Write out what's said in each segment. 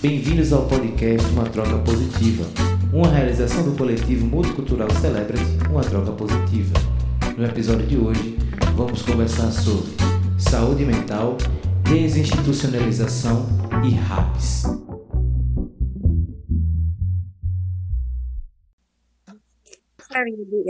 Bem-vindos ao podcast Uma Troca Positiva, uma realização do coletivo multicultural Celebrity Uma Troca Positiva. No episódio de hoje, vamos conversar sobre saúde mental, desinstitucionalização e RAPS.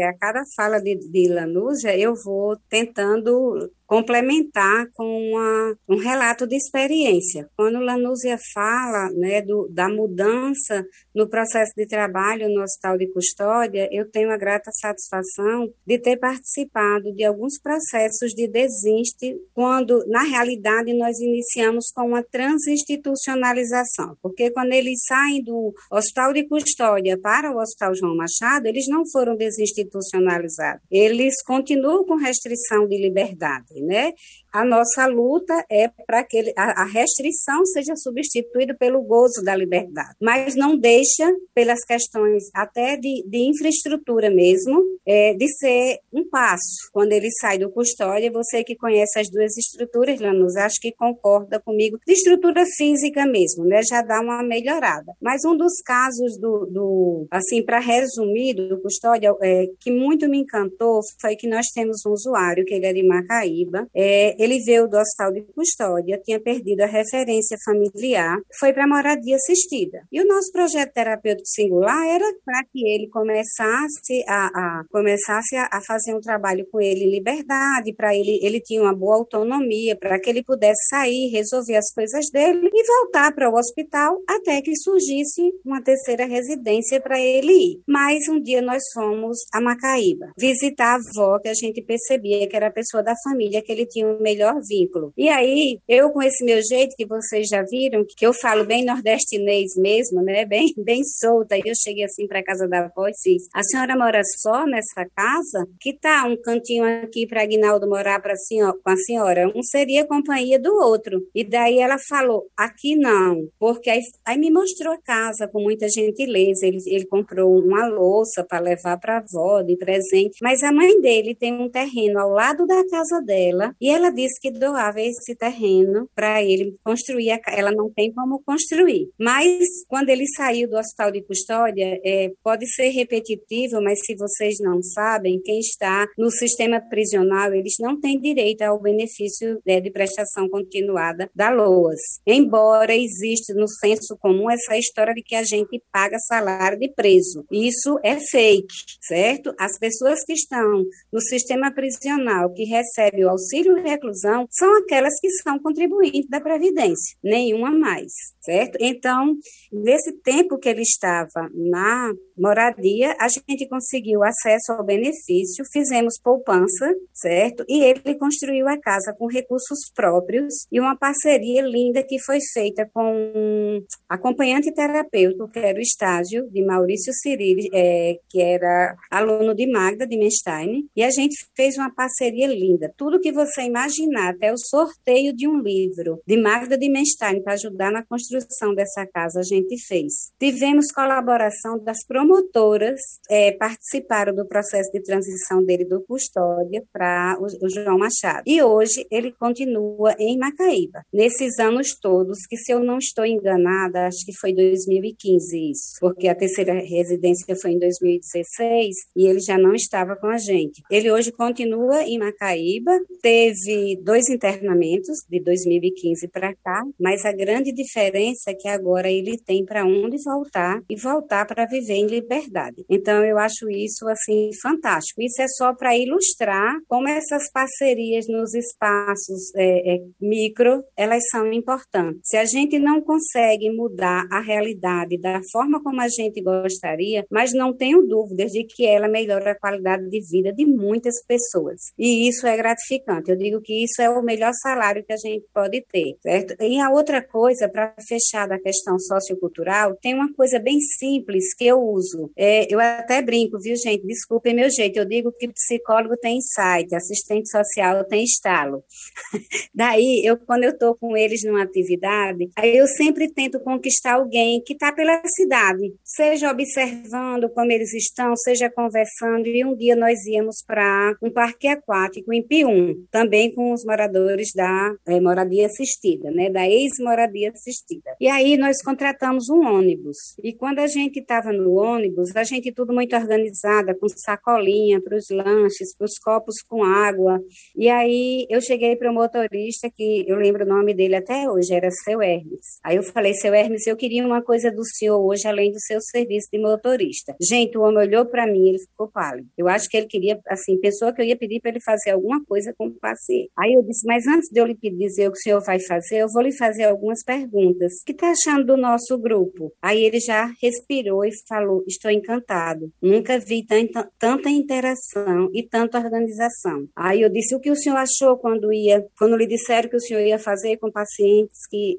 a cada fala de, de Lanúzia, eu vou tentando complementar com uma, um relato de experiência. Quando Lanúzia fala né, do, da mudança no processo de trabalho no Hospital de Custódia, eu tenho a grata satisfação de ter participado de alguns processos de desinste, quando, na realidade, nós iniciamos com uma transinstitucionalização, porque quando eles saem do Hospital de Custódia para o Hospital João Machado, eles não foram desinstitucionalizados, eles continuam com restrição de liberdade né? A nossa luta é para que a, a restrição seja substituída pelo gozo da liberdade, mas não deixa, pelas questões até de, de infraestrutura mesmo, é, de ser um passo. Quando ele sai do custódia, você que conhece as duas estruturas, Lanús, acho que concorda comigo, de estrutura física mesmo, né? Já dá uma melhorada. Mas um dos casos do, do assim, para resumir, do custódia, é, que muito me encantou foi que nós temos um usuário, que ele é de Macaíba, é, ele veio do hospital de custódia, tinha perdido a referência familiar, foi para moradia assistida. E o nosso projeto terapêutico singular era para que ele começasse a, a começasse a, a, fazer um trabalho com ele em liberdade, para ele ele tinha uma boa autonomia, para que ele pudesse sair, resolver as coisas dele e voltar para o hospital até que surgisse uma terceira residência para ele ir. Mas um dia nós fomos a Macaíba visitar a avó que a gente percebia que era a pessoa da família que ele tinha um melhor vínculo. E aí, eu com esse meu jeito que vocês já viram, que eu falo bem nordestinês mesmo, né, bem, bem solta, eu cheguei assim para casa da avó e disse, a senhora mora só nessa casa? Que tá um cantinho aqui para Aguinaldo morar senhora, com a senhora? Um seria companhia do outro. E daí ela falou, aqui não, porque aí, aí me mostrou a casa com muita gentileza, ele, ele comprou uma louça para levar para a avó de presente, mas a mãe dele tem um terreno ao lado da casa dela e ela disse que doava esse terreno para ele construir. A, ela não tem como construir. Mas quando ele saiu do hospital de custódia, é, pode ser repetitivo, mas se vocês não sabem, quem está no sistema prisional, eles não têm direito ao benefício né, de prestação continuada da LOAS. Embora exista no senso comum essa história de que a gente paga salário de preso. Isso é fake, certo? As pessoas que estão no sistema prisional, que recebem o auxílio reclusão são aquelas que são contribuintes da Previdência, nenhuma mais, certo? Então, nesse tempo que ele estava na moradia, a gente conseguiu acesso ao benefício, fizemos poupança, certo? E ele construiu a casa com recursos próprios e uma parceria linda que foi feita com um acompanhante terapêutico, que era o estágio de Maurício Cirili, é, que era aluno de Magda de Menstein, e a gente fez uma parceria linda. Tudo que você imaginar, até o sorteio de um livro de Magda de Menstein para ajudar na construção dessa casa, a gente fez. Tivemos colaboração das promotoras, é, participaram do processo de transição dele do Custódia para o, o João Machado. E hoje ele continua em Macaíba. Nesses anos todos, que se eu não estou enganada, acho que foi 2015 isso, porque a terceira residência foi em 2016 e ele já não estava com a gente. Ele hoje continua em Macaíba, teve dois internamentos de 2015 para cá, mas a grande diferença é que agora ele tem para onde voltar e voltar para viver em liberdade. Então eu acho isso assim fantástico. Isso é só para ilustrar como essas parcerias nos espaços é, é, micro elas são importantes. Se a gente não consegue mudar a realidade da forma como a gente gostaria, mas não tenho dúvidas de que ela melhora a qualidade de vida de muitas pessoas. E isso é gratificante. Eu digo digo isso é o melhor salário que a gente pode ter, certo? E a outra coisa, para fechar da questão sociocultural, tem uma coisa bem simples que eu uso. É, eu até brinco, viu, gente? Desculpem meu jeito. Eu digo que psicólogo tem insight, assistente social tem estalo. Daí, eu quando eu estou com eles numa atividade, aí eu sempre tento conquistar alguém que está pela cidade, seja observando como eles estão, seja conversando. E um dia nós íamos para um parque aquático em Pium, também com os moradores da é, moradia assistida, né, da ex-moradia assistida. E aí nós contratamos um ônibus. E quando a gente estava no ônibus, a gente tudo muito organizada, com sacolinha para os lanches, para os copos com água. E aí eu cheguei para o motorista, que eu lembro o nome dele até hoje, era seu Hermes. Aí eu falei, seu Hermes, eu queria uma coisa do senhor hoje, além do seu serviço de motorista. Gente, o homem olhou para mim, ele ficou pálido. Eu acho que ele queria, assim, pensou que eu ia pedir para ele fazer alguma coisa com o paciente. Aí eu disse, mas antes de eu lhe dizer o que o senhor vai fazer, eu vou lhe fazer algumas perguntas. O que está achando do nosso grupo? Aí ele já respirou e falou, estou encantado. Nunca vi tanta, interação e tanta organização. Aí eu disse, o que o senhor achou quando ia, quando lhe disseram que o senhor ia fazer com pacientes que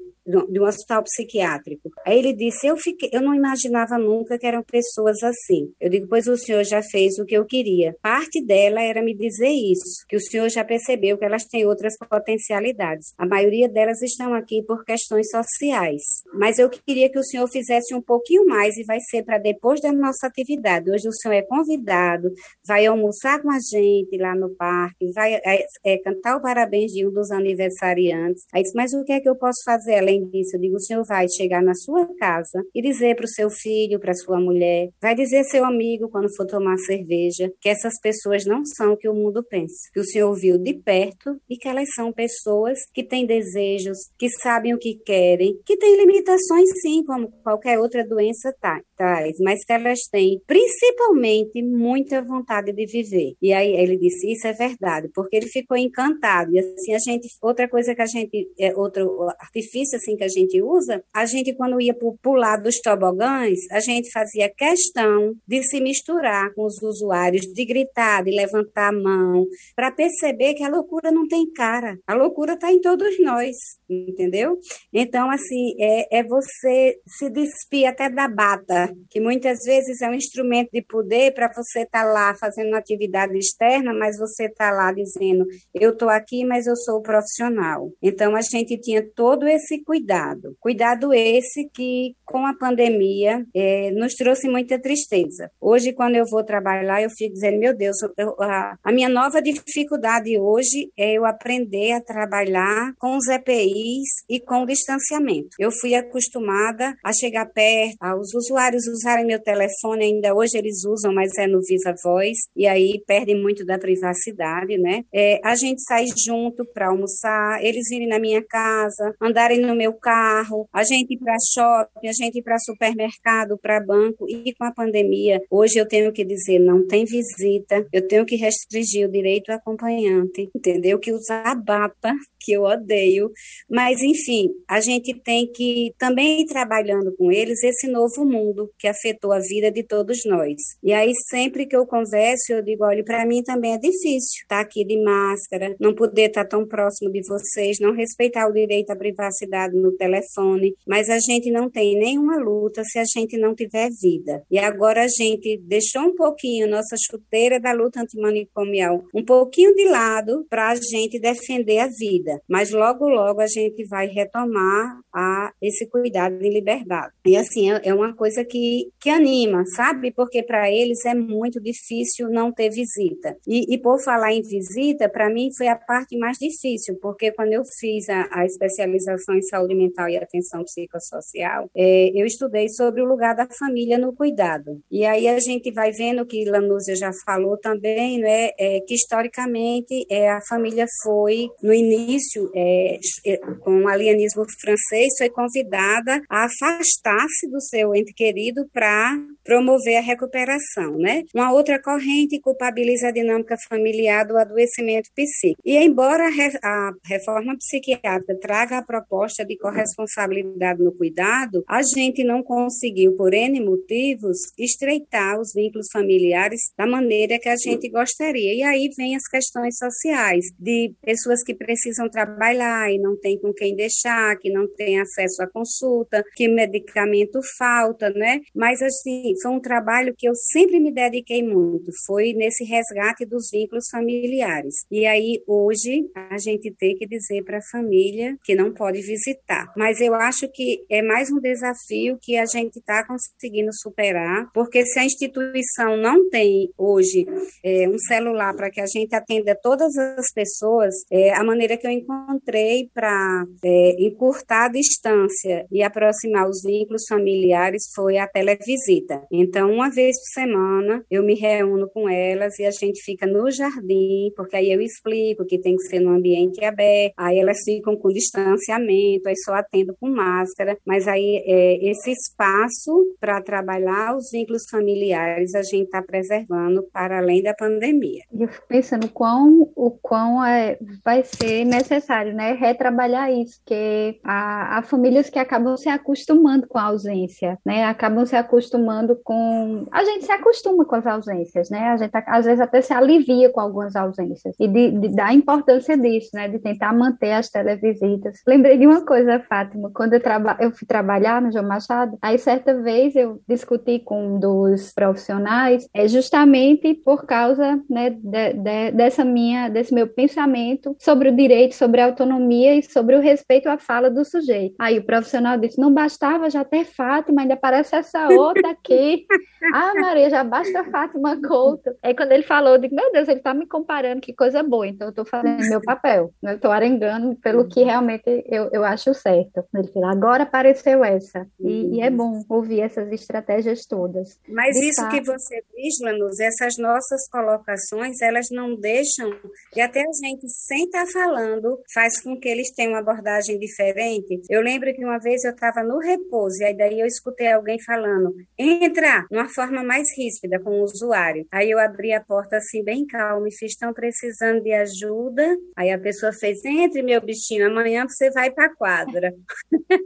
de um hospital psiquiátrico. Aí ele disse: eu, fiquei, eu não imaginava nunca que eram pessoas assim. Eu digo: Pois o senhor já fez o que eu queria. Parte dela era me dizer isso, que o senhor já percebeu que elas têm outras potencialidades. A maioria delas estão aqui por questões sociais. Mas eu queria que o senhor fizesse um pouquinho mais e vai ser para depois da nossa atividade. Hoje o senhor é convidado, vai almoçar com a gente lá no parque, vai é, é, cantar o parabéns de um dos aniversariantes. Aí disse: Mas o que é que eu posso fazer além além disso, eu digo, o senhor vai chegar na sua casa e dizer para o seu filho, para sua mulher, vai dizer seu amigo quando for tomar cerveja, que essas pessoas não são o que o mundo pensa, que o senhor viu de perto e que elas são pessoas que têm desejos, que sabem o que querem, que têm limitações sim, como qualquer outra doença tá, traz, mas que elas têm principalmente muita vontade de viver. E aí ele disse, isso é verdade, porque ele ficou encantado. E assim, a gente, outra coisa que a gente, é, outro artifício assim que a gente usa, a gente quando ia lado dos tobogãs, a gente fazia questão de se misturar com os usuários, de gritar, de levantar a mão, para perceber que a loucura não tem cara. A loucura está em todos nós, entendeu? Então, assim, é, é você se despir até da bata, que muitas vezes é um instrumento de poder para você estar tá lá fazendo uma atividade externa, mas você está lá dizendo, eu estou aqui, mas eu sou profissional. Então, a gente tinha todo esse cuidado. Cuidado esse que, com a pandemia, é, nos trouxe muita tristeza. Hoje, quando eu vou trabalhar, eu fico dizendo, meu Deus, eu, a, a, minha nova dificuldade hoje é eu aprender a trabalhar com os EPIs e com o distanciamento. Eu fui acostumada a chegar perto, aos usuários usarem meu telefone, ainda hoje eles usam, mas é no Viva Voz, e aí perdem muito da privacidade, né? É, a gente sai junto para almoçar, eles virem na minha casa, andarem no meu carro, a gente ir para shopping, a gente ir para supermercado, para banco. E com a pandemia, hoje eu tenho que dizer, não tem visita, eu tenho que restringir o direito acompanhante, entendeu? Que usar bata, que eu odeio. Mas, enfim, a gente tem que também ir trabalhando com eles esse novo mundo que afetou a vida de todos nós. E aí, sempre que eu converso, eu digo, olha, para mim também é difícil estar tá aqui de máscara, não poder estar tá tão próximo de vocês, não respeitar o direito à privacidade no telefone, mas a gente não tem nenhuma luta se a gente não tiver vida. E agora a gente deixou um pouquinho nossa chuteira da luta antimanicomial um pouquinho de lado para a gente defender a vida, mas logo logo a gente vai retomar a esse cuidado de liberdade. E assim é, é uma coisa que, que anima, sabe? Porque para eles é muito difícil não ter visita. E, e por falar em visita, para mim foi a parte mais difícil, porque quando eu fiz a, a especialização em saúde mental e atenção psicossocial, é, eu estudei sobre o lugar da família no cuidado. E aí a gente vai vendo que Lanúzia já falou também, né, é, que historicamente é, a família foi, no início, é, é com o alienismo francês, foi convidada a afastar-se do seu ente querido para promover a recuperação, né? Uma outra corrente culpabiliza a dinâmica familiar do adoecimento psíquico. E embora a reforma psiquiátrica traga a proposta de corresponsabilidade no cuidado, a gente não conseguiu, por N motivos, estreitar os vínculos familiares da maneira que a gente gostaria. E aí vem as questões sociais, de pessoas que precisam trabalhar e não tem com quem deixar, que não tem acesso à consulta, que medicamento falta, né? Né? Mas, assim, foi um trabalho que eu sempre me dediquei muito, foi nesse resgate dos vínculos familiares. E aí, hoje, a gente tem que dizer para a família que não pode visitar. Mas eu acho que é mais um desafio que a gente está conseguindo superar, porque se a instituição não tem hoje é, um celular para que a gente atenda todas as pessoas, é, a maneira que eu encontrei para é, encurtar a distância e aproximar os vínculos familiares foi a televisita. Então, uma vez por semana, eu me reúno com elas e a gente fica no jardim, porque aí eu explico que tem que ser no ambiente aberto, aí elas ficam com distanciamento, aí só atendo com máscara, mas aí é, esse espaço para trabalhar os vínculos familiares a gente está preservando para além da pandemia. Eu fico pensando quão, o quão é, vai ser necessário né, retrabalhar isso, que há, há famílias que acabam se acostumando com a ausência, né, acabam se acostumando com. A gente se acostuma com as ausências, né? A gente às vezes até se alivia com algumas ausências. E de, de, da importância disso, né? De tentar manter as televisitas. Lembrei de uma coisa, Fátima, quando eu, traba... eu fui trabalhar no João Machado, aí certa vez eu discuti com um dos profissionais, é justamente por causa né, de, de, dessa minha, desse meu pensamento sobre o direito, sobre a autonomia e sobre o respeito à fala do sujeito. Aí o profissional disse: não bastava já ter Fátima, ainda parece essa outra aqui. ah, Maria, já basta Fátima Couto. Aí quando ele falou, eu digo, meu Deus, ele está me comparando, que coisa boa. Então eu estou fazendo meu papel. Eu estou arengando pelo que realmente eu, eu acho certo. Ele falou, agora apareceu essa. E, e, é bom ouvir essas estratégias todas. Mas De isso fato. que você diz, Lanús, essas nossas colocações, elas não deixam, e até a gente, sem estar tá falando, faz com que eles tenham uma abordagem diferente. Eu lembro que uma vez eu estava no repouso, e aí daí eu escutei alguém falando, entra, numa forma mais ríspida com o usuário. Aí eu abri a porta assim, bem calma, e fiz, estão precisando de ajuda? Aí a pessoa fez, entre meu bichinho, amanhã você vai para a quadra.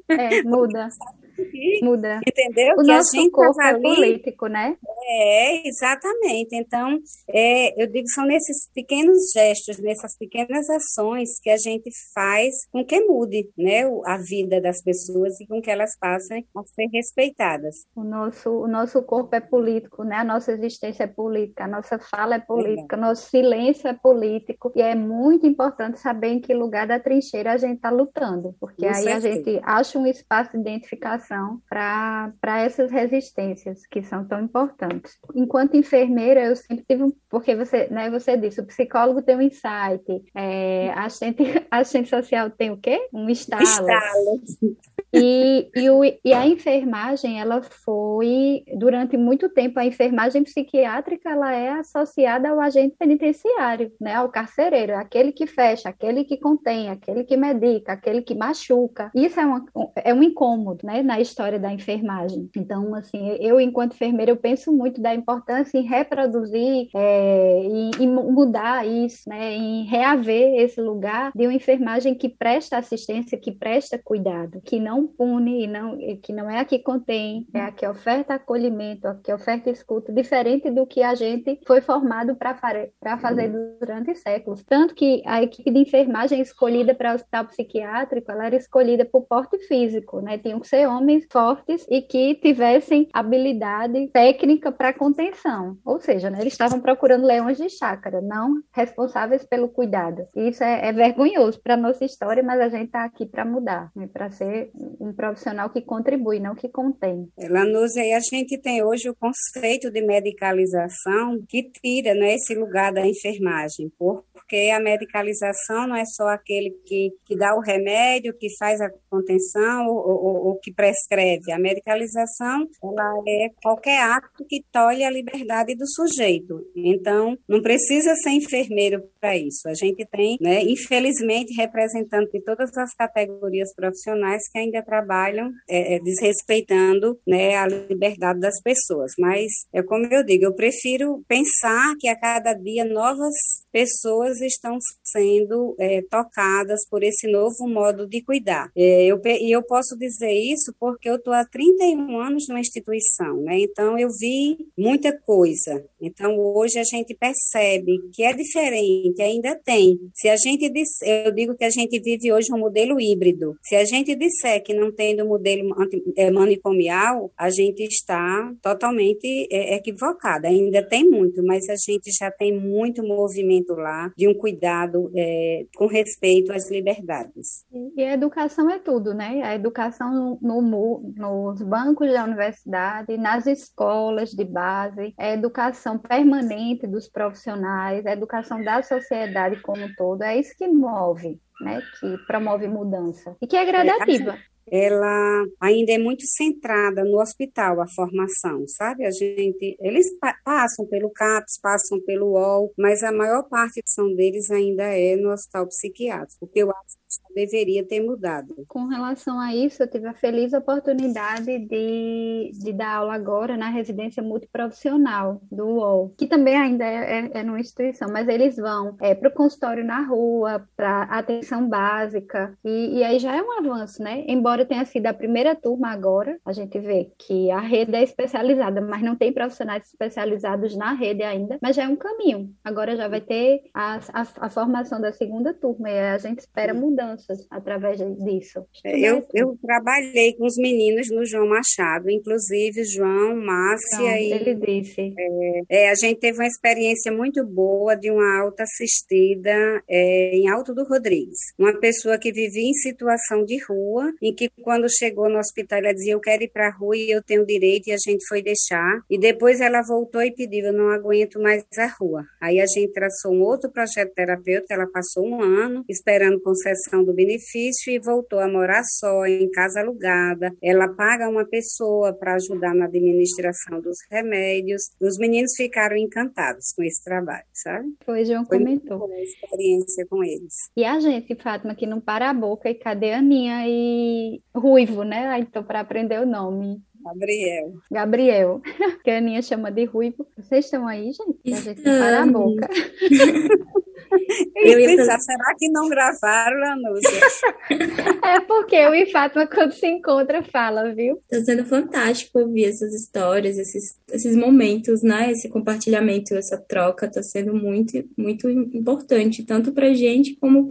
É, muda. Muda. Entendeu? O que nosso corpo é político, né? É, exatamente. Então, é, eu digo, são nesses pequenos gestos, nessas pequenas ações que a gente faz com que mude né, a vida das pessoas e com que elas passem a ser respeitadas. O nosso, o nosso corpo é político, né? a nossa existência é política, a nossa fala é política, o nosso silêncio é político, e é muito importante saber em que lugar da trincheira a gente está lutando, porque com aí certeza. a gente acha um espaço de identificação para essas resistências que são tão importantes. Enquanto enfermeira, eu sempre tive um, porque você, né, você disse, o psicólogo tem um insight, é, a assistente, a assistente social tem o quê? Um estalo. Estalo. E, e, o, e, a enfermagem, ela foi, durante muito tempo, a enfermagem psiquiátrica, ela é associada ao agente penitenciário, né, ao carcereiro, aquele que fecha, aquele que contém, aquele que medica, aquele que machuca. Isso é, uma, é um incômodo, né, na história da enfermagem. Então, assim, eu, enquanto enfermeira, eu penso muito da importância em reproduzir é, e, e mudar isso, né, em reaver esse lugar de uma enfermagem que presta assistência, que presta cuidado, que não pune e não, que não é a que contém, é a que oferta acolhimento, a que oferta escuta, diferente do que a gente foi formado para fazer durante séculos. Tanto que a equipe de enfermagem escolhida para o hospital psiquiátrico, ela era escolhida por porte físico, né? Tinham que ser homens fortes e que tivessem habilidade técnica para contenção. Ou seja, né, eles estavam procurando leões de chácara, não responsáveis pelo cuidado. Isso é, é vergonhoso para nossa história, mas a gente está aqui para mudar, né, para ser um profissional que contribui, não que contém. Lanúzia, e a gente tem hoje o conceito de medicalização que tira né, esse lugar da enfermagem, porque a medicalização não é só aquele que, que dá o remédio, que faz a contenção ou, que prescreve. A medicalização ela é qualquer ato que tolhe a liberdade do sujeito. Então, não precisa ser enfermeiro para isso. A gente tem, né, infelizmente, representantes de todas as categorias profissionais que ainda trabalham é, é, desrespeitando né, a liberdade das pessoas. Mas, é como eu digo, eu prefiro pensar que a cada dia novas pessoas estão sendo é, tocadas por esse novo modo de cuidar. É, eu, e eu posso dizer isso porque eu estou há 31 anos numa instituição, né? Então eu vi muita coisa. Então hoje a gente percebe que é diferente, ainda tem. Se a gente disser, eu digo que a gente vive hoje um modelo híbrido. Se a gente disser que não tem do modelo é, manicomial, a gente está totalmente é, equivocada. Ainda tem muito, mas a gente já tem muito movimento lá de um cuidado é, com respeito às liberdades. E a educação é tudo, né? A educação no, no, nos bancos da universidade, nas escolas de base, a educação permanente dos profissionais, a educação da sociedade como um todo, é isso que move. Né, que promove mudança e que é, é gradativa ela ainda é muito centrada no hospital, a formação, sabe? A gente, eles pa passam pelo CAPS, passam pelo UOL, mas a maior parte são deles ainda é no hospital psiquiátrico, porque eu acho deveria ter mudado. Com relação a isso, eu tive a feliz oportunidade de, de dar aula agora na residência multiprofissional do UOL, que também ainda é, é, é numa instituição, mas eles vão é, para o consultório na rua, para atenção básica, e, e aí já é um avanço, né? Embora tenha sido a primeira turma agora, a gente vê que a rede é especializada, mas não tem profissionais especializados na rede ainda, mas já é um caminho. Agora já vai ter a, a, a formação da segunda turma e a gente espera mudanças através disso. É, eu, eu trabalhei com os meninos no João Machado, inclusive João, Márcia não, e... Ele disse. É, é, a gente teve uma experiência muito boa de uma alta assistida é, em Alto do Rodrigues. Uma pessoa que vivia em situação de rua, em que que quando chegou no hospital ela dizia eu quero ir para a rua e eu tenho direito e a gente foi deixar. E depois ela voltou e pediu eu não aguento mais a rua. Aí a gente traçou um outro projeto terapêutico, ela passou um ano esperando concessão do benefício e voltou a morar só, em casa alugada. Ela paga uma pessoa para ajudar na administração dos remédios. Os meninos ficaram encantados com esse trabalho, sabe? Foi, João Foi comentou. Foi experiência com eles. E a gente, Fátima, que não para a boca, e cadê a Aninha e Ruivo, né? Ah, então, para aprender o nome. Gabriel. Gabriel, que a Aninha chama de Ruivo. Vocês estão aí, gente? A gente para a boca. Eu ia pensar, será que não gravaram, Lanúcia? é porque eu e Fátima, quando se encontra, fala, viu? Está sendo fantástico ouvir essas histórias, esses, esses momentos, né? Esse compartilhamento, essa troca está sendo muito, muito importante, tanto para a gente como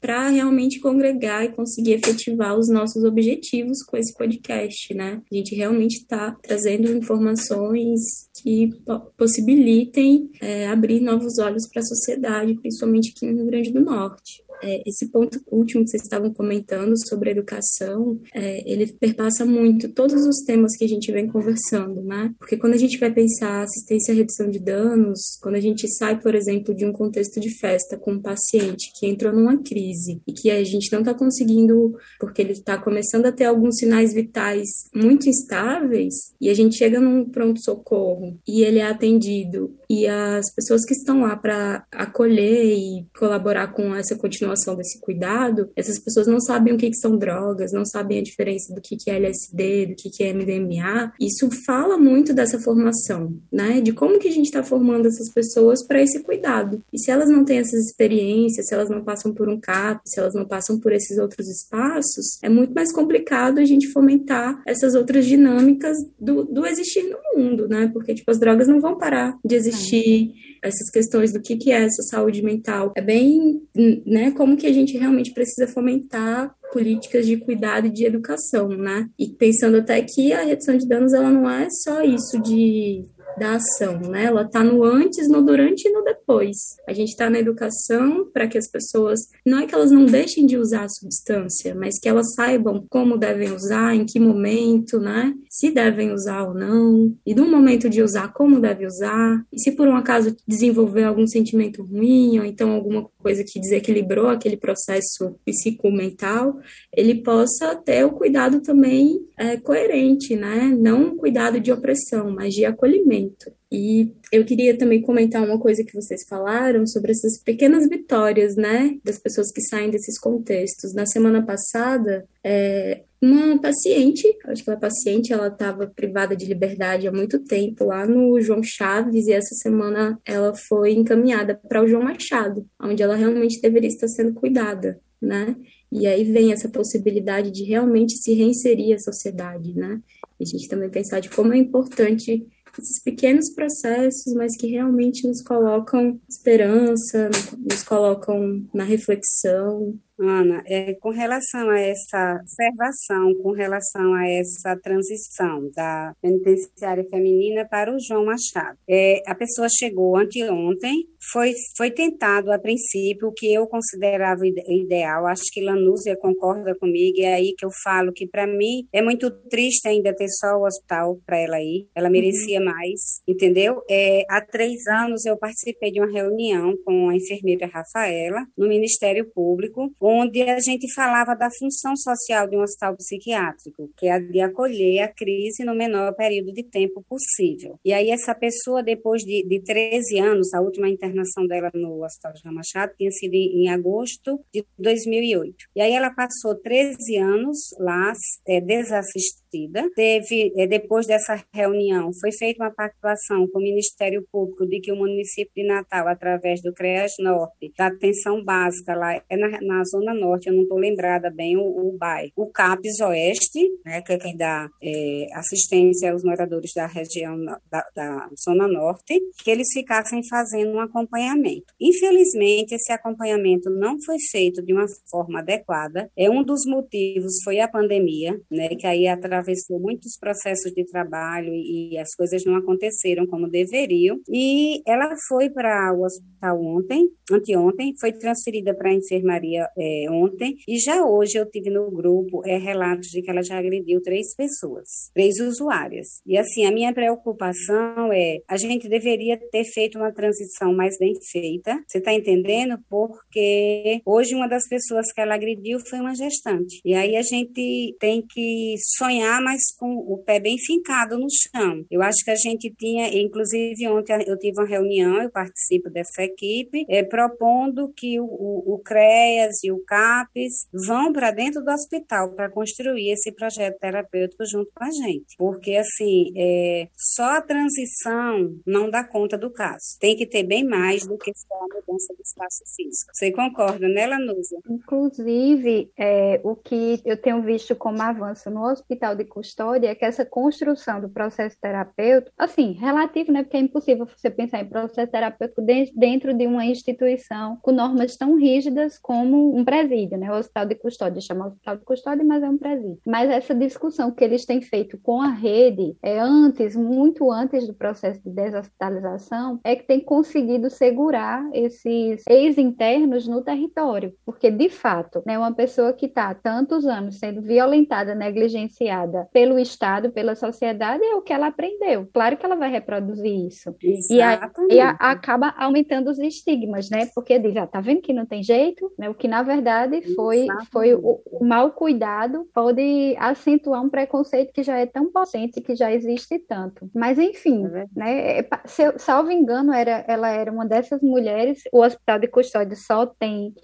para realmente congregar e conseguir efetivar os nossos objetivos com esse podcast, né? A gente realmente está trazendo informações que possibilitem é, abrir novos olhos para a sociedade, principalmente aqui no Rio Grande do Norte é, esse ponto último que vocês estavam comentando sobre educação, é, ele perpassa muito todos os temas que a gente vem conversando, né? Porque quando a gente vai pensar assistência à redução de danos, quando a gente sai, por exemplo, de um contexto de festa com um paciente que entrou numa crise e que a gente não está conseguindo, porque ele está começando a ter alguns sinais vitais muito instáveis, e a gente chega num pronto-socorro e ele é atendido, e as pessoas que estão lá para acolher e colaborar com essa continuação continuação desse cuidado, essas pessoas não sabem o que, que são drogas, não sabem a diferença do que, que é LSD, do que, que é MDMA. Isso fala muito dessa formação, né? De como que a gente está formando essas pessoas para esse cuidado. E se elas não têm essas experiências, se elas não passam por um CAP, se elas não passam por esses outros espaços, é muito mais complicado a gente fomentar essas outras dinâmicas do, do existir no mundo, né? Porque, tipo, as drogas não vão parar de existir essas questões do que, que é essa saúde mental. É bem, né, como que a gente realmente precisa fomentar políticas de cuidado e de educação, né? E pensando até que a redução de danos, ela não é só isso de da ação, né? Ela está no antes, no durante e no depois. A gente está na educação para que as pessoas, não é que elas não deixem de usar a substância, mas que elas saibam como devem usar, em que momento, né? Se devem usar ou não, e no momento de usar, como deve usar, e se por um acaso desenvolver algum sentimento ruim, ou então alguma coisa que desequilibrou aquele processo psicomental, ele possa ter o cuidado também é, coerente, né? Não um cuidado de opressão, mas de acolhimento muito. E eu queria também comentar uma coisa que vocês falaram sobre essas pequenas vitórias, né, das pessoas que saem desses contextos. Na semana passada, é, uma paciente, acho que ela é paciente, ela estava privada de liberdade há muito tempo lá no João Chaves e essa semana ela foi encaminhada para o João Machado, onde ela realmente deveria estar sendo cuidada, né? E aí vem essa possibilidade de realmente se reinserir à sociedade, né? E a gente também pensar de como é importante esses pequenos processos, mas que realmente nos colocam esperança, nos colocam na reflexão, Ana, é, com relação a essa observação, com relação a essa transição da penitenciária feminina para o João Machado, é, a pessoa chegou anteontem, foi, foi tentado a princípio o que eu considerava ideal, acho que Lanúzia concorda comigo, e é aí que eu falo que para mim é muito triste ainda ter só o hospital para ela ir, ela merecia uhum. mais, entendeu? É, há três anos eu participei de uma reunião com a enfermeira Rafaela, no Ministério Público, onde a gente falava da função social de um hospital psiquiátrico, que é a de acolher a crise no menor período de tempo possível. E aí essa pessoa, depois de, de 13 anos, a última internação dela no Hospital de Machado tinha sido em, em, agosto de 2008. E aí ela passou 13 anos lá, é, desassistida, Teve, é, depois dessa reunião, foi feita uma pactuação com o Ministério Público de que o município de Natal, através do CREAS Norte, da atenção básica lá, é na, na Zona Norte, eu não estou lembrada bem o, o bairro, o CAPES Oeste, né, que é quem dá é, assistência aos moradores da região da, da Zona Norte, que eles ficassem fazendo um acompanhamento. Infelizmente, esse acompanhamento não foi feito de uma forma adequada. É um dos motivos foi a pandemia, né, que aí através atravessou muitos processos de trabalho e, as coisas não aconteceram como deveriam. E ela foi para o hospital ontem, anteontem, foi transferida para a enfermaria é, ontem, e já hoje eu tive no grupo é, relatos de que ela já agrediu três pessoas, três usuárias. E assim, a minha preocupação é, a gente deveria ter feito uma transição mais bem feita, você está entendendo? Porque hoje uma das pessoas que ela agrediu foi uma gestante. E aí a gente tem que sonhar caminhar, mas com o pé bem fincado no chão. Eu acho que a gente tinha, inclusive ontem eu tive uma reunião, eu participo dessa equipe, é, propondo que o, o, CREAS e o CAPES vão para dentro do hospital para construir esse projeto terapêutico junto com a gente. Porque, assim, é, só a transição não dá conta do caso. Tem que ter bem mais do que só a mudança do espaço físico. Você concorda, né, Lanusa? Inclusive, é, o que eu tenho visto como avanço no hospital de custódia é que essa construção do processo terapêutico, assim, relativo, né? Porque é impossível você pensar em processo terapêutico dentro de uma instituição com normas tão rígidas como um presídio, né? O hospital de custódia chama hospital de custódia, mas é um presídio. Mas essa discussão que eles têm feito com a rede, é antes, muito antes do processo de deshospitalização, é que tem conseguido segurar esses ex-internos no território, porque de fato, né, uma pessoa que está tantos anos sendo violentada, negligenciada pelo Estado, pela sociedade, é o que ela aprendeu. Claro que ela vai reproduzir isso. E, a, e a, acaba aumentando os estigmas, né? Porque diz, ah, tá vendo que não tem jeito? Né? O que, na verdade, foi, foi o, o mal cuidado pode acentuar um preconceito que já é tão potente, que já existe tanto. Mas, enfim, é né? É, se salvo engano, era, ela era uma dessas mulheres, o Hospital de Custódia só tem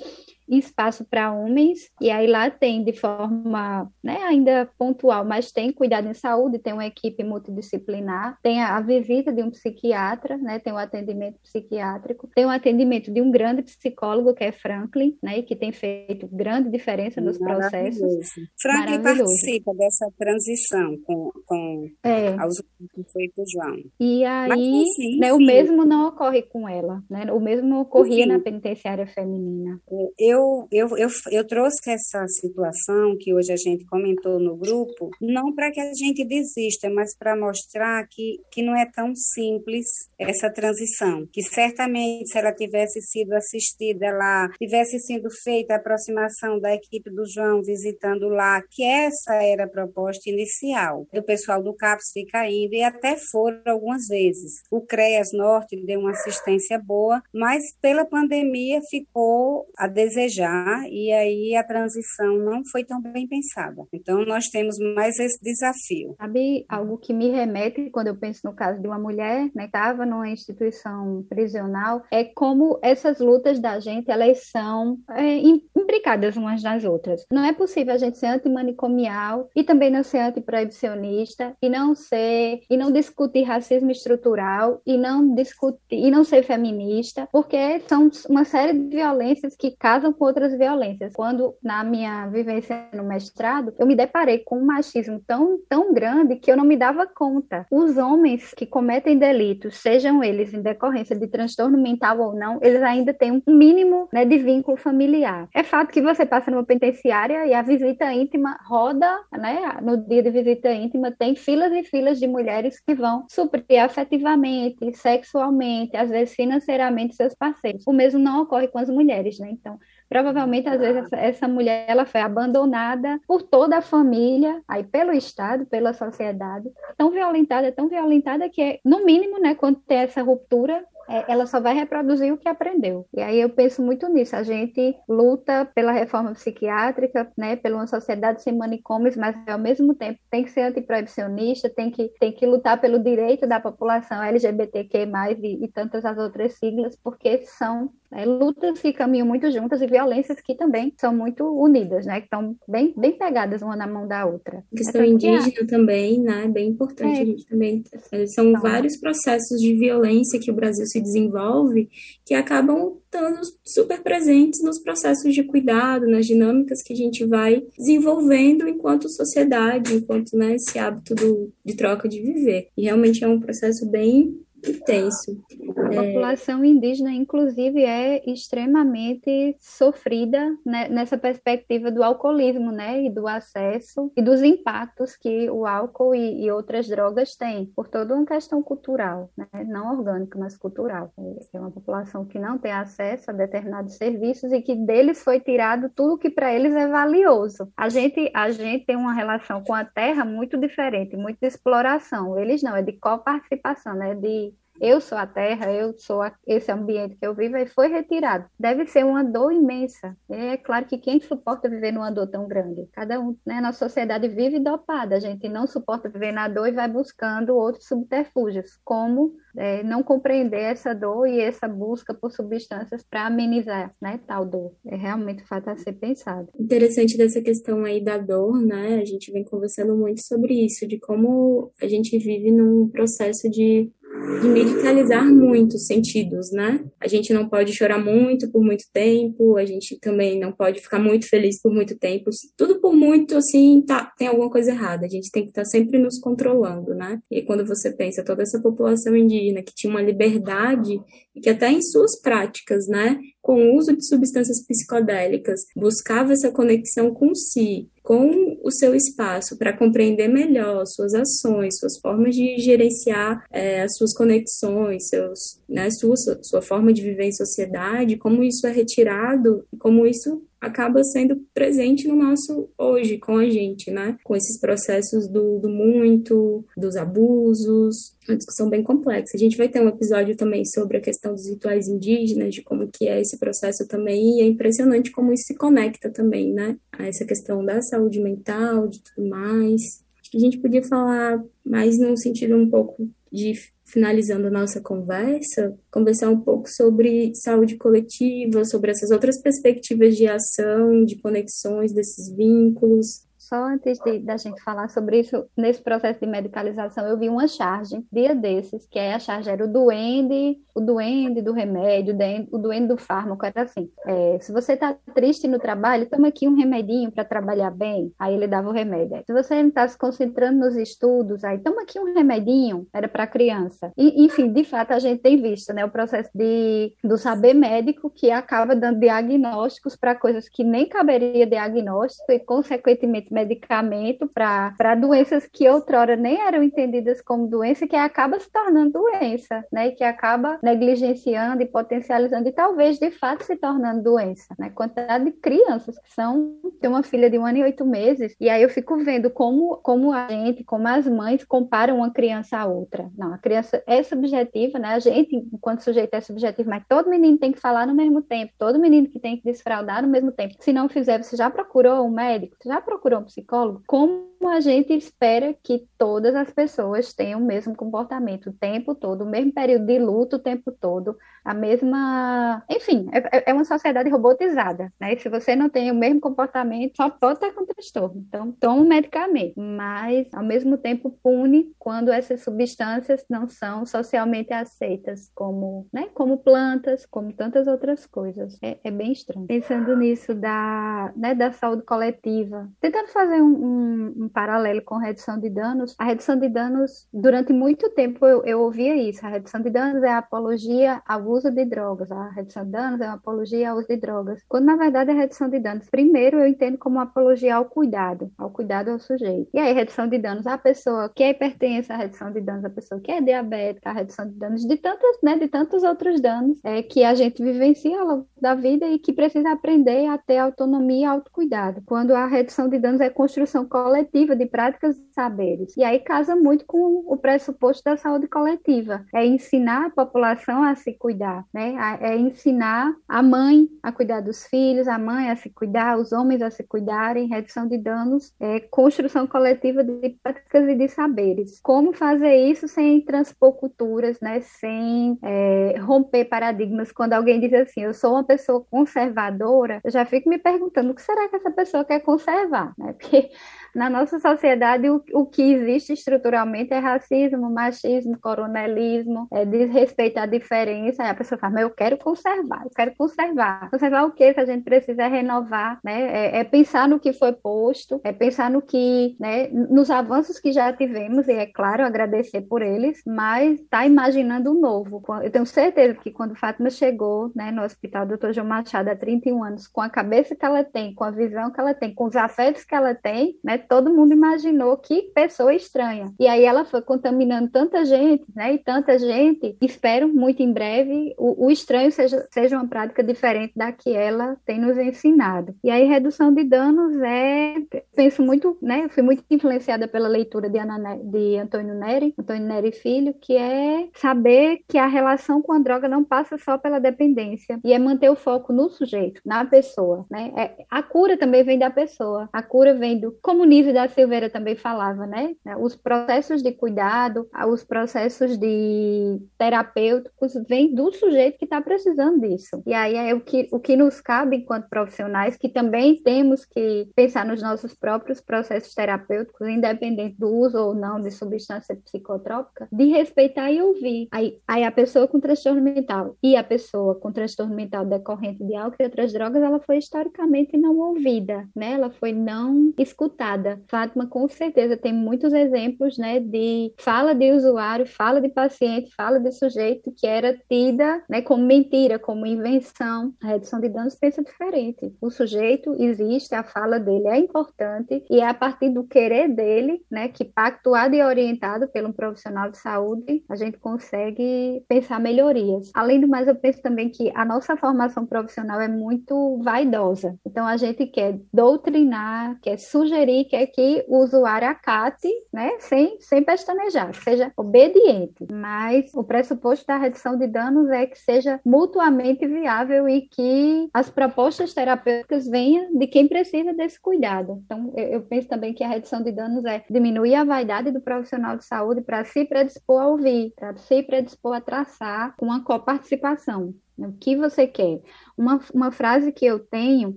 espaço para homens, e aí lá tem de forma né, ainda pontual, mas tem cuidado em saúde, tem uma equipe multidisciplinar, tem a, a visita de um psiquiatra, né, tem o um atendimento psiquiátrico, tem o um atendimento de um grande psicólogo que é Franklin, né, que tem feito grande diferença nos processos. Franklin participa dessa transição com, com é. aos que foi para o João. E aí, mas, assim, né, o mesmo não ocorre com ela, né, o mesmo ocorria na penitenciária feminina. Eu eu, eu, eu, eu trouxe essa situação que hoje a gente comentou no grupo, não para que a gente desista, mas para mostrar que, que não é tão simples essa transição. Que certamente, se ela tivesse sido assistida lá, tivesse sido feita a aproximação da equipe do João visitando lá, que essa era a proposta inicial do pessoal do CAPS ficar indo, e até foram algumas vezes. O CREAS Norte deu uma assistência boa, mas pela pandemia ficou a desejar desejar e aí a transição não foi tão bem pensada. Então nós temos mais esse desafio. Sabe algo que me remete quando eu penso no caso de uma mulher, né, estava numa instituição prisional, é como essas lutas da gente, elas são é, imbricadas umas nas outras. Não é possível a gente ser antimanicomial e também não ser antiproibicionista e não ser e não discutir racismo estrutural e não discutir e não ser feminista, porque são uma série de violências que casam com outras violências. Quando na minha vivência no mestrado, eu me deparei com um machismo tão tão grande que eu não me dava conta. Os homens que cometem delitos, sejam eles em decorrência de transtorno mental ou não, eles ainda têm um mínimo né, de vínculo familiar. É fato que você passa numa penitenciária e a visita íntima roda, né? No dia de visita íntima tem filas e filas de mulheres que vão suprir afetivamente, sexualmente, às vezes financeiramente seus parceiros. O mesmo não ocorre com as mulheres, né? Então, provavelmente às vezes essa, essa, mulher ela foi abandonada por toda a família, aí pelo Estado, pela sociedade, tão violentada, tão violentada que no mínimo, né, quando tem essa ruptura, é, ela só vai reproduzir o que aprendeu. E aí eu penso muito nisso. A gente luta pela reforma psiquiátrica, né, pela uma sociedade sem manicômios, mas ao mesmo tempo tem que ser antiproibicionista, tem que, tem que lutar pelo direito da população LGBTQ+, e, e tantas as outras siglas, porque são é, lutas que caminham muito juntas e violências que também são muito unidas, né? Que estão bem, bem pegadas uma na mão da outra. A questão é indígena também, né? Bem importante é. a gente também. É, são então, vários processos de violência que o Brasil se desenvolve que acabam estando super presentes nos processos de cuidado, nas dinâmicas que a gente vai desenvolvendo enquanto sociedade, enquanto né, esse hábito do, de troca de viver. E realmente é um processo bem intenso. A é... população indígena, inclusive, é extremamente sofrida né, nessa perspectiva do alcoolismo, né, e do acesso e dos impactos que o álcool e, e outras drogas têm, por toda uma questão cultural, né, não orgânica, mas cultural. É uma população que não tem acesso a determinados serviços e que deles foi tirado tudo que para eles é valioso. A gente, a gente tem uma relação com a terra muito diferente, muito de exploração. Eles não, é de coparticipação, né, de eu sou a terra, eu sou a, esse ambiente que eu vivo e foi retirado. Deve ser uma dor imensa. É claro que quem suporta viver numa dor tão grande? Cada um, né, na sociedade vive dopada, a gente não suporta viver na dor e vai buscando outros subterfúgios, como é, não compreender essa dor e essa busca por substâncias para amenizar, né, tal dor. É realmente um fato a ser pensado. Interessante dessa questão aí da dor, né? A gente vem conversando muito sobre isso, de como a gente vive num processo de de medicalizar muitos sentidos, né? A gente não pode chorar muito por muito tempo, a gente também não pode ficar muito feliz por muito tempo. Tudo por muito, assim, tá, tem alguma coisa errada. A gente tem que estar tá sempre nos controlando, né? E quando você pensa toda essa população indígena que tinha uma liberdade e que até em suas práticas, né, com o uso de substâncias psicodélicas, buscava essa conexão com si, com o seu espaço para compreender melhor suas ações, suas formas de gerenciar é, as suas conexões, seus, né, sua, sua forma de viver em sociedade, como isso é retirado, como isso acaba sendo presente no nosso hoje com a gente, né? Com esses processos do, do muito, dos abusos, uma discussão bem complexa. A gente vai ter um episódio também sobre a questão dos rituais indígenas, de como que é esse processo também, e é impressionante como isso se conecta também, né? A essa questão da saúde mental, de tudo mais. Acho que a gente podia falar mais no sentido um pouco de finalizando a nossa conversa, conversar um pouco sobre saúde coletiva, sobre essas outras perspectivas de ação, de conexões desses vínculos, só antes de, da gente falar sobre isso, nesse processo de medicalização, eu vi uma charge, dia desses, que é a charge era o duende, o duende do remédio, o duende do fármaco, era assim, é, se você está triste no trabalho, toma aqui um remedinho para trabalhar bem, aí ele dava o remédio. Se você não está se concentrando nos estudos, aí toma aqui um remedinho, era para criança. E, enfim, de fato, a gente tem visto, né, o processo de, do saber médico que acaba dando diagnósticos para coisas que nem caberia diagnóstico e, consequentemente, medicamento para doenças que outrora nem eram entendidas como doença, que acaba se tornando doença, né? E que acaba negligenciando e potencializando e talvez de fato se tornando doença, né? Quantidade de crianças que são, tem uma filha de um ano e oito meses, e aí eu fico vendo como, como a gente, como as mães comparam uma criança a outra. Não, a criança é subjetiva, né? A gente, enquanto sujeito, é subjetivo, mas todo menino tem que falar no mesmo tempo, todo menino que tem que desfraudar no mesmo tempo. Se não fizer, você já procurou um médico? Você já procurou psicólogo? Como a gente espera que todas as pessoas tenham o mesmo comportamento o tempo todo, o mesmo período de luto o tempo todo, a mesma. Enfim, é, é uma sociedade robotizada, né? Se você não tem o mesmo comportamento, só pode estar com transtorno. Então, toma um medicamento, mas ao mesmo tempo pune quando essas substâncias não são socialmente aceitas, como, né, como plantas, como tantas outras coisas. É, é bem estranho. Pensando nisso da, né, da saúde coletiva, tentando fazer um, um, um paralelo com redução de danos, a redução de danos, durante muito tempo eu, eu ouvia isso, a redução de danos é a apologia ao uso de drogas, a redução de danos é uma apologia ao uso de drogas, quando na verdade a redução de danos, primeiro eu entendo como apologia ao cuidado, ao cuidado ao sujeito. E aí, redução de danos à pessoa que é hipertensa, a redução de danos à pessoa que é diabética, a redução de danos de tantos, né, de tantos outros danos é, que a gente vivencia ao longo da vida e que precisa aprender a ter autonomia e autocuidado. Quando a redução de danos é construção coletiva de práticas e saberes. E aí casa muito com o pressuposto da saúde coletiva. É ensinar a população a se cuidar, né? É ensinar a mãe a cuidar dos filhos, a mãe a se cuidar, os homens a se cuidarem, redução de danos, é, construção coletiva de práticas e de saberes. Como fazer isso sem transpor culturas, né? Sem é, romper paradigmas. Quando alguém diz assim, eu sou uma pessoa conservadora, eu já fico me perguntando o que será que essa pessoa quer conservar, né? Porque na nossa sociedade o, o que existe estruturalmente é racismo, machismo, coronelismo, é desrespeito à diferença. Aí a pessoa fala, mas eu quero conservar, eu quero conservar. Conservar o que se a gente precisa renovar, né? É, é, pensar no que foi posto, é pensar no que, né, nos avanços que já tivemos, e é claro, agradecer por eles, mas tá imaginando o novo. Eu tenho certeza que quando Fátima chegou, né, no Hospital Dr. João Machado há 31 anos, com a cabeça que ela tem, com a visão que ela tem, com os afetos que ela tem, né, todo mundo imaginou que pessoa estranha. E aí ela foi contaminando tanta gente, né? E tanta gente. Espero muito em breve o, o estranho seja, seja uma prática diferente da que ela tem nos ensinado. E aí redução de danos é, penso muito, né? Fui muito influenciada pela leitura de, Ana, de Antônio Neri, Antônio Neri Filho, que é saber que a relação com a droga não passa só pela dependência e é manter o foco no sujeito, na pessoa, né? É, a cura também vem da pessoa. A cura vem do comunismo Nise da Silveira também falava, né? Os processos de cuidado, os processos de terapêuticos vêm do sujeito que está precisando disso. E aí é o que, o que nos cabe enquanto profissionais, que também temos que pensar nos nossos próprios processos terapêuticos, independente do uso ou não de substância psicotrópica, de respeitar e ouvir. Aí, aí a pessoa com transtorno mental e a pessoa com transtorno mental decorrente de álcool e outras drogas, ela foi historicamente não ouvida, né? Ela foi não escutada Fátima, com certeza, tem muitos exemplos né, de fala de usuário, fala de paciente, fala de sujeito que era tida né, como mentira, como invenção. A redução de danos pensa diferente. O sujeito existe, a fala dele é importante e é a partir do querer dele, né, que pactuado e orientado pelo um profissional de saúde, a gente consegue pensar melhorias. Além do mais, eu penso também que a nossa formação profissional é muito vaidosa. Então, a gente quer doutrinar, quer sugerir, quer que o usuário acate, né, sem, sem pestanejar, seja obediente. Mas o pressuposto da redução de danos é que seja mutuamente viável e que as propostas terapêuticas venham de quem precisa desse cuidado. Então, eu, eu penso também que a redução de danos é diminuir a vaidade do profissional de saúde para se predispor a ouvir, para se predispor a traçar com a coparticipação. O que você quer? Uma, uma frase que eu tenho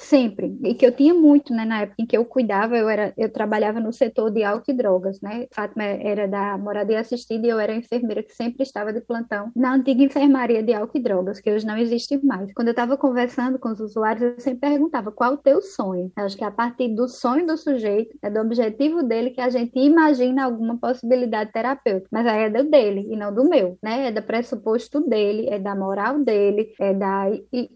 sempre, e que eu tinha muito, né, na época em que eu cuidava, eu, era, eu trabalhava no setor de álcool e drogas, né? Fátima era da moradia assistida e eu era enfermeira que sempre estava de plantão na antiga enfermaria de álcool e drogas, que hoje não existe mais. Quando eu estava conversando com os usuários, eu sempre perguntava qual o teu sonho. Eu acho que a partir do sonho do sujeito, é do objetivo dele que a gente imagina alguma possibilidade terapêutica, mas aí é do dele e não do meu, né? É do pressuposto dele, é da moral dele, é da,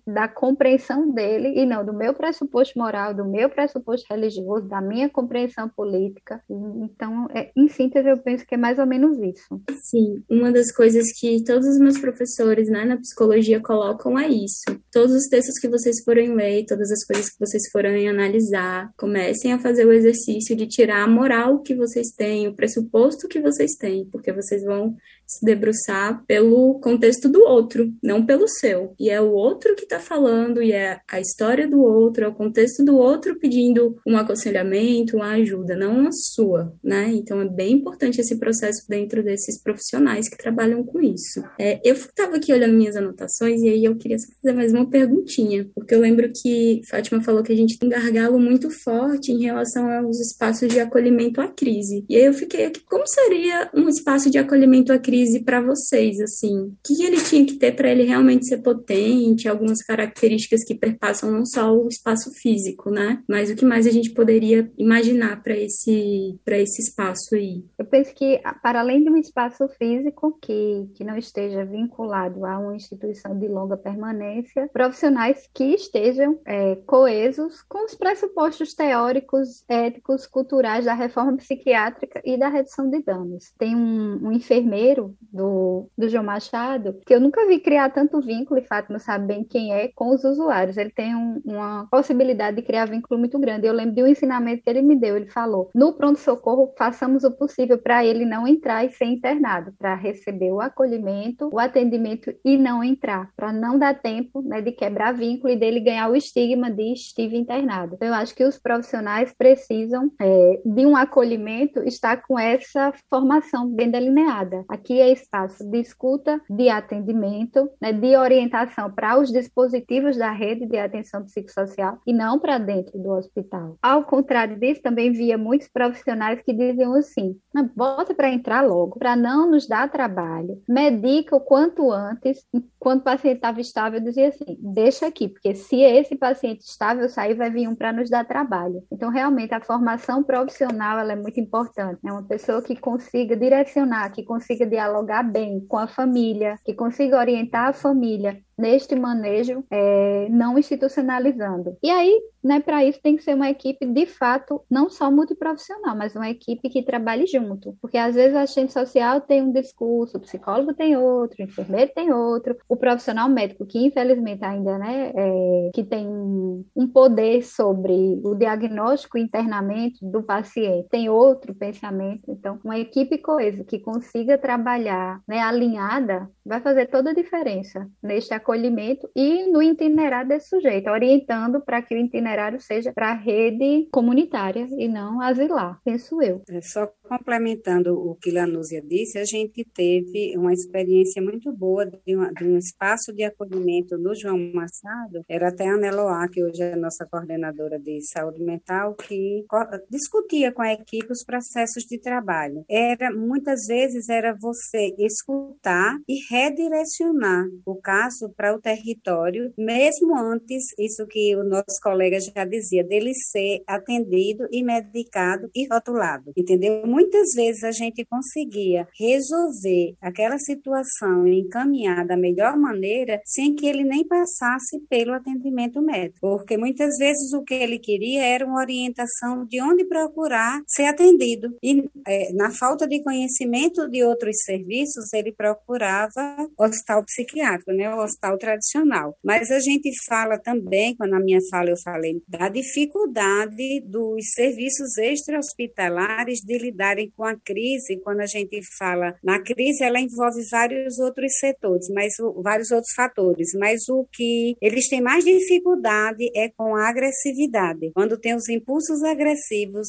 da compreensão dele e não do meu pressuposto moral, do meu pressuposto religioso, da minha compreensão política. Então, é, em síntese, eu penso que é mais ou menos isso. Sim, uma das coisas que todos os meus professores né, na psicologia colocam é isso. Todos os textos que vocês forem ler, todas as coisas que vocês forem analisar, comecem a fazer o exercício de tirar a moral que vocês têm, o pressuposto que vocês têm, porque vocês vão se debruçar pelo contexto do outro, não pelo seu. E é o outro que está falando, e é a história do outro, é o contexto do outro pedindo um aconselhamento, uma ajuda, não a sua, né? Então é bem importante esse processo dentro desses profissionais que trabalham com isso. É, eu estava aqui olhando minhas anotações e aí eu queria fazer mais uma perguntinha, porque eu lembro que Fátima falou que a gente tem um gargalo muito forte em relação aos espaços de acolhimento à crise. E aí eu fiquei aqui, como seria um espaço de acolhimento à crise? Crise para vocês, assim? O que ele tinha que ter para ele realmente ser potente? Algumas características que perpassam não só o espaço físico, né? Mas o que mais a gente poderia imaginar para esse, para esse espaço aí? Eu penso que, para além de um espaço físico que, que não esteja vinculado a uma instituição de longa permanência, profissionais que estejam é, coesos com os pressupostos teóricos, éticos, culturais da reforma psiquiátrica e da redução de danos. Tem um, um enfermeiro do, do João Machado, que eu nunca vi criar tanto vínculo, e Fátima sabe bem quem é, com os usuários. Ele tem um, uma possibilidade de criar vínculo muito grande. Eu lembro de um ensinamento que ele me deu. Ele falou: no pronto-socorro, façamos o possível para ele não entrar e ser internado, para receber o acolhimento, o atendimento e não entrar, para não dar tempo né, de quebrar vínculo e dele ganhar o estigma de estive internado. Então, eu acho que os profissionais precisam é, de um acolhimento, estar com essa formação bem delineada. Aqui é espaço de escuta, de atendimento, né, de orientação para os dispositivos da rede de atenção psicossocial e não para dentro do hospital. Ao contrário disso, também via muitos profissionais que diziam assim: bota para entrar logo, para não nos dar trabalho, medica o quanto antes. Quando o paciente estava estável, dizia assim: deixa aqui, porque se esse paciente estável sair, vai vir um para nos dar trabalho. Então, realmente, a formação profissional é muito importante. É né? uma pessoa que consiga direcionar, que consiga dialogar dialogar bem com a família, que consiga orientar a família neste manejo, é, não institucionalizando. E aí, né, para isso tem que ser uma equipe de fato, não só multiprofissional, mas uma equipe que trabalhe junto. Porque às vezes a assistente social tem um discurso, o psicólogo tem outro, o enfermeiro tem outro, o profissional médico, que infelizmente ainda, né, é, que tem um poder sobre o diagnóstico e internamento do paciente, tem outro pensamento. Então, uma equipe coesa que consiga trabalhar, né, alinhada, vai fazer toda a diferença neste acolhimento e no itinerário desse sujeito, orientando para que o itinerário seja para a rede comunitária e não asilar, penso eu. É só complementando o que Lanúzia disse, a gente teve uma experiência muito boa de, uma, de um espaço de acolhimento no João Machado, era até a Aneloá, que hoje é nossa coordenadora de saúde mental, que discutia com a equipe os processos de trabalho. Era, muitas vezes, era você escutar e redirecionar o caso para o território, mesmo antes, isso que o nosso colega já dizia, dele ser atendido e medicado e rotulado, entendeu? Muitas vezes a gente conseguia resolver aquela situação e encaminhar da melhor maneira sem que ele nem passasse pelo atendimento médico, porque muitas vezes o que ele queria era uma orientação de onde procurar ser atendido e é, na falta de conhecimento de outros serviços ele procurava hospital psiquiátrico, né, o hospital tradicional. Mas a gente fala também, quando na minha fala eu falei, da dificuldade dos serviços extra-hospitalares de lidarem com a crise. Quando a gente fala na crise, ela envolve vários outros setores, mas vários outros fatores. Mas o que eles têm mais dificuldade é com a agressividade. Quando tem os impulsos agressivos,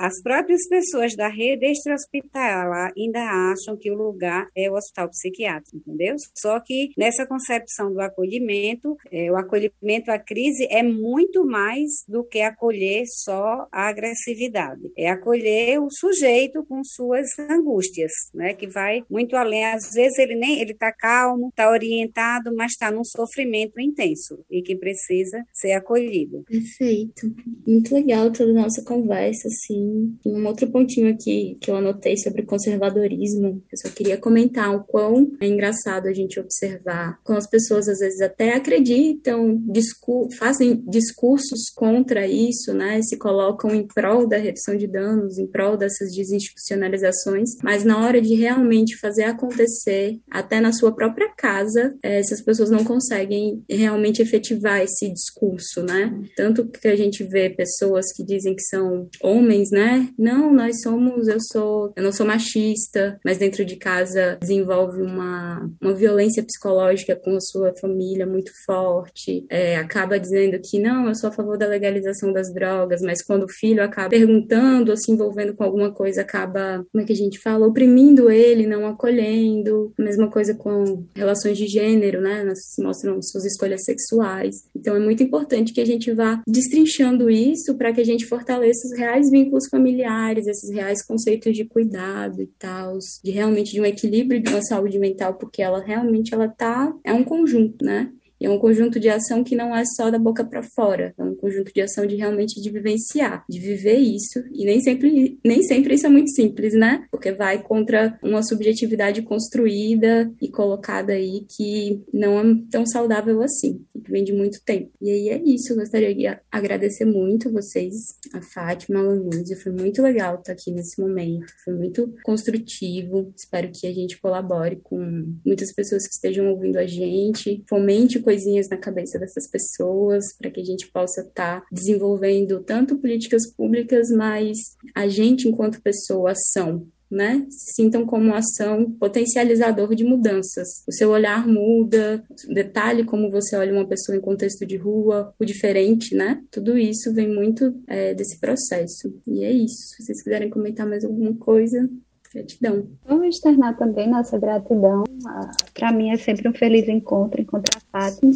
as próprias pessoas da rede extra-hospitalar ainda acham que o lugar é o hospital psiquiátrico, entendeu? Só que nessa concepção do acolhimento, é, o acolhimento à crise é muito mais do que acolher só a agressividade. É acolher o sujeito com suas angústias, né? Que vai muito além. Às vezes ele nem ele está calmo, está orientado, mas está num sofrimento intenso e que precisa ser acolhido. Perfeito. Muito legal toda a nossa conversa, assim. Um outro pontinho aqui que eu anotei sobre conservadorismo. Eu só queria comentar o quão é engraçado a gente observar com as pessoas às vezes até acreditam, discur fazem discursos contra isso, né? Se colocam em prol da redução de danos, em prol dessas desinstitucionalizações, mas na hora de realmente fazer acontecer, até na sua própria casa, é, essas pessoas não conseguem realmente efetivar esse discurso, né? Tanto que a gente vê pessoas que dizem que são homens, né? Não, nós somos, eu sou, eu não sou machista, mas dentro de casa desenvolve uma, uma violência psicológica com a sua família muito forte, é, acaba dizendo que não, eu sou a favor da legalização das drogas, mas quando o filho acaba perguntando ou se envolvendo com alguma coisa, acaba, como é que a gente fala, oprimindo ele, não acolhendo, mesma coisa com relações de gênero, né? Se mostram suas escolhas sexuais. Então é muito importante que a gente vá destrinchando isso para que a gente fortaleça os reais vínculos familiares, esses reais conceitos de cuidado e tal, de realmente de um equilíbrio de uma saúde mental, porque ela realmente ela tá é um conjunto, né? É um conjunto de ação que não é só da boca para fora, é um conjunto de ação de realmente de vivenciar, de viver isso. E nem sempre, nem sempre isso é muito simples, né? Porque vai contra uma subjetividade construída e colocada aí que não é tão saudável assim, que vem de muito tempo. E aí é isso, eu gostaria de agradecer muito vocês, a Fátima, a Lanúzia, foi muito legal estar aqui nesse momento, foi muito construtivo. Espero que a gente colabore com muitas pessoas que estejam ouvindo a gente, fomente coisinhas na cabeça dessas pessoas para que a gente possa estar tá desenvolvendo tanto políticas públicas, mas a gente, enquanto pessoa, ação, né? Sintam como ação potencializador de mudanças. O seu olhar muda, detalhe como você olha uma pessoa em contexto de rua, o diferente, né? Tudo isso vem muito é, desse processo. E é isso. Se vocês quiserem comentar mais alguma coisa, Gratidão. Vamos externar também nossa gratidão. Ah, Para mim é sempre um feliz encontro encontrar a Fátima.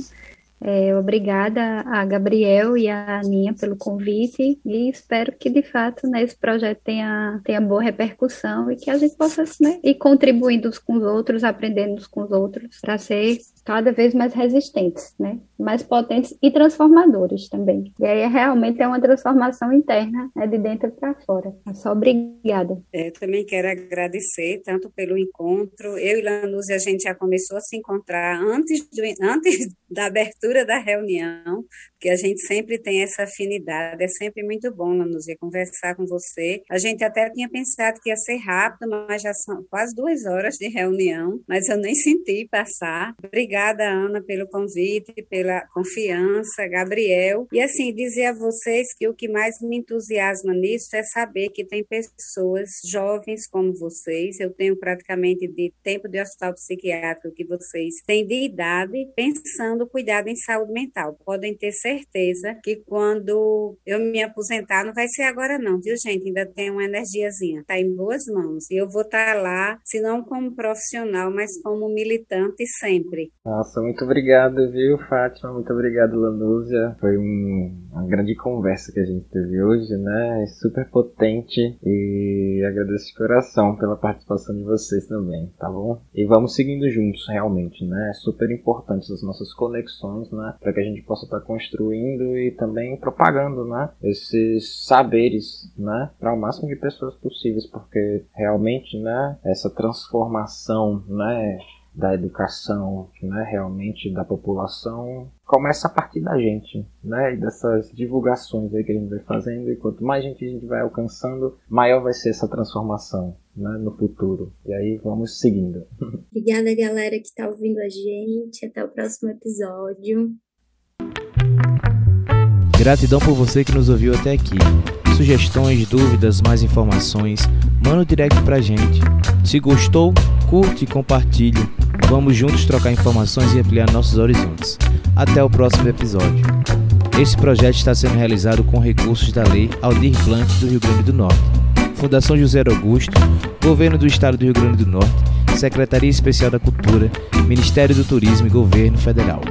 É, obrigada a Gabriel e a Aninha pelo convite e espero que de fato né, esse projeto tenha, tenha boa repercussão e que a gente possa né, ir contribuindo com os outros, aprendendo com os outros para ser cada vez mais resistentes, né? mais potentes e transformadores também. E aí realmente é uma transformação interna, né, de dentro para fora. É só obrigada. É, também quero agradecer tanto pelo encontro. Eu e Lanúzia, a gente já começou a se encontrar antes, do, antes da abertura da reunião, porque a gente sempre tem essa afinidade. É sempre muito bom, Lanúzia, conversar com você. A gente até tinha pensado que ia ser rápido, mas já são quase duas horas de reunião, mas eu nem senti passar. Obrigada Obrigada, Ana, pelo convite, pela confiança, Gabriel. E assim, dizer a vocês que o que mais me entusiasma nisso é saber que tem pessoas jovens como vocês, eu tenho praticamente de tempo de hospital psiquiátrico que vocês têm de idade, pensando cuidado em saúde mental. Podem ter certeza que quando eu me aposentar, não vai ser agora não, viu gente? Ainda tem uma energiazinha, tá em boas mãos. E eu vou estar lá, se não como profissional, mas como militante sempre. Nossa, muito obrigado, viu, Fátima? Muito obrigado, Lanúzia. Foi um, uma grande conversa que a gente teve hoje, né? Super potente e agradeço de coração pela participação de vocês também, tá bom? E vamos seguindo juntos, realmente, né? É super importante as nossas conexões, né? Para que a gente possa estar tá construindo e também propagando, né? Esses saberes, né? Para o máximo de pessoas possíveis, porque realmente, né? Essa transformação, né? Da educação, né, realmente da população, começa a partir da gente, né, e dessas divulgações aí que a gente vai fazendo, e quanto mais gente a gente vai alcançando, maior vai ser essa transformação, né, no futuro. E aí vamos seguindo. Obrigada, galera que está ouvindo a gente. Até o próximo episódio. Gratidão por você que nos ouviu até aqui. Sugestões, dúvidas, mais informações, manda um direct pra gente. Se gostou, curte e compartilhe. Vamos juntos trocar informações e ampliar nossos horizontes. Até o próximo episódio. Esse projeto está sendo realizado com recursos da Lei Aldir Blanc do Rio Grande do Norte, Fundação José Augusto, Governo do Estado do Rio Grande do Norte, Secretaria Especial da Cultura, Ministério do Turismo e Governo Federal.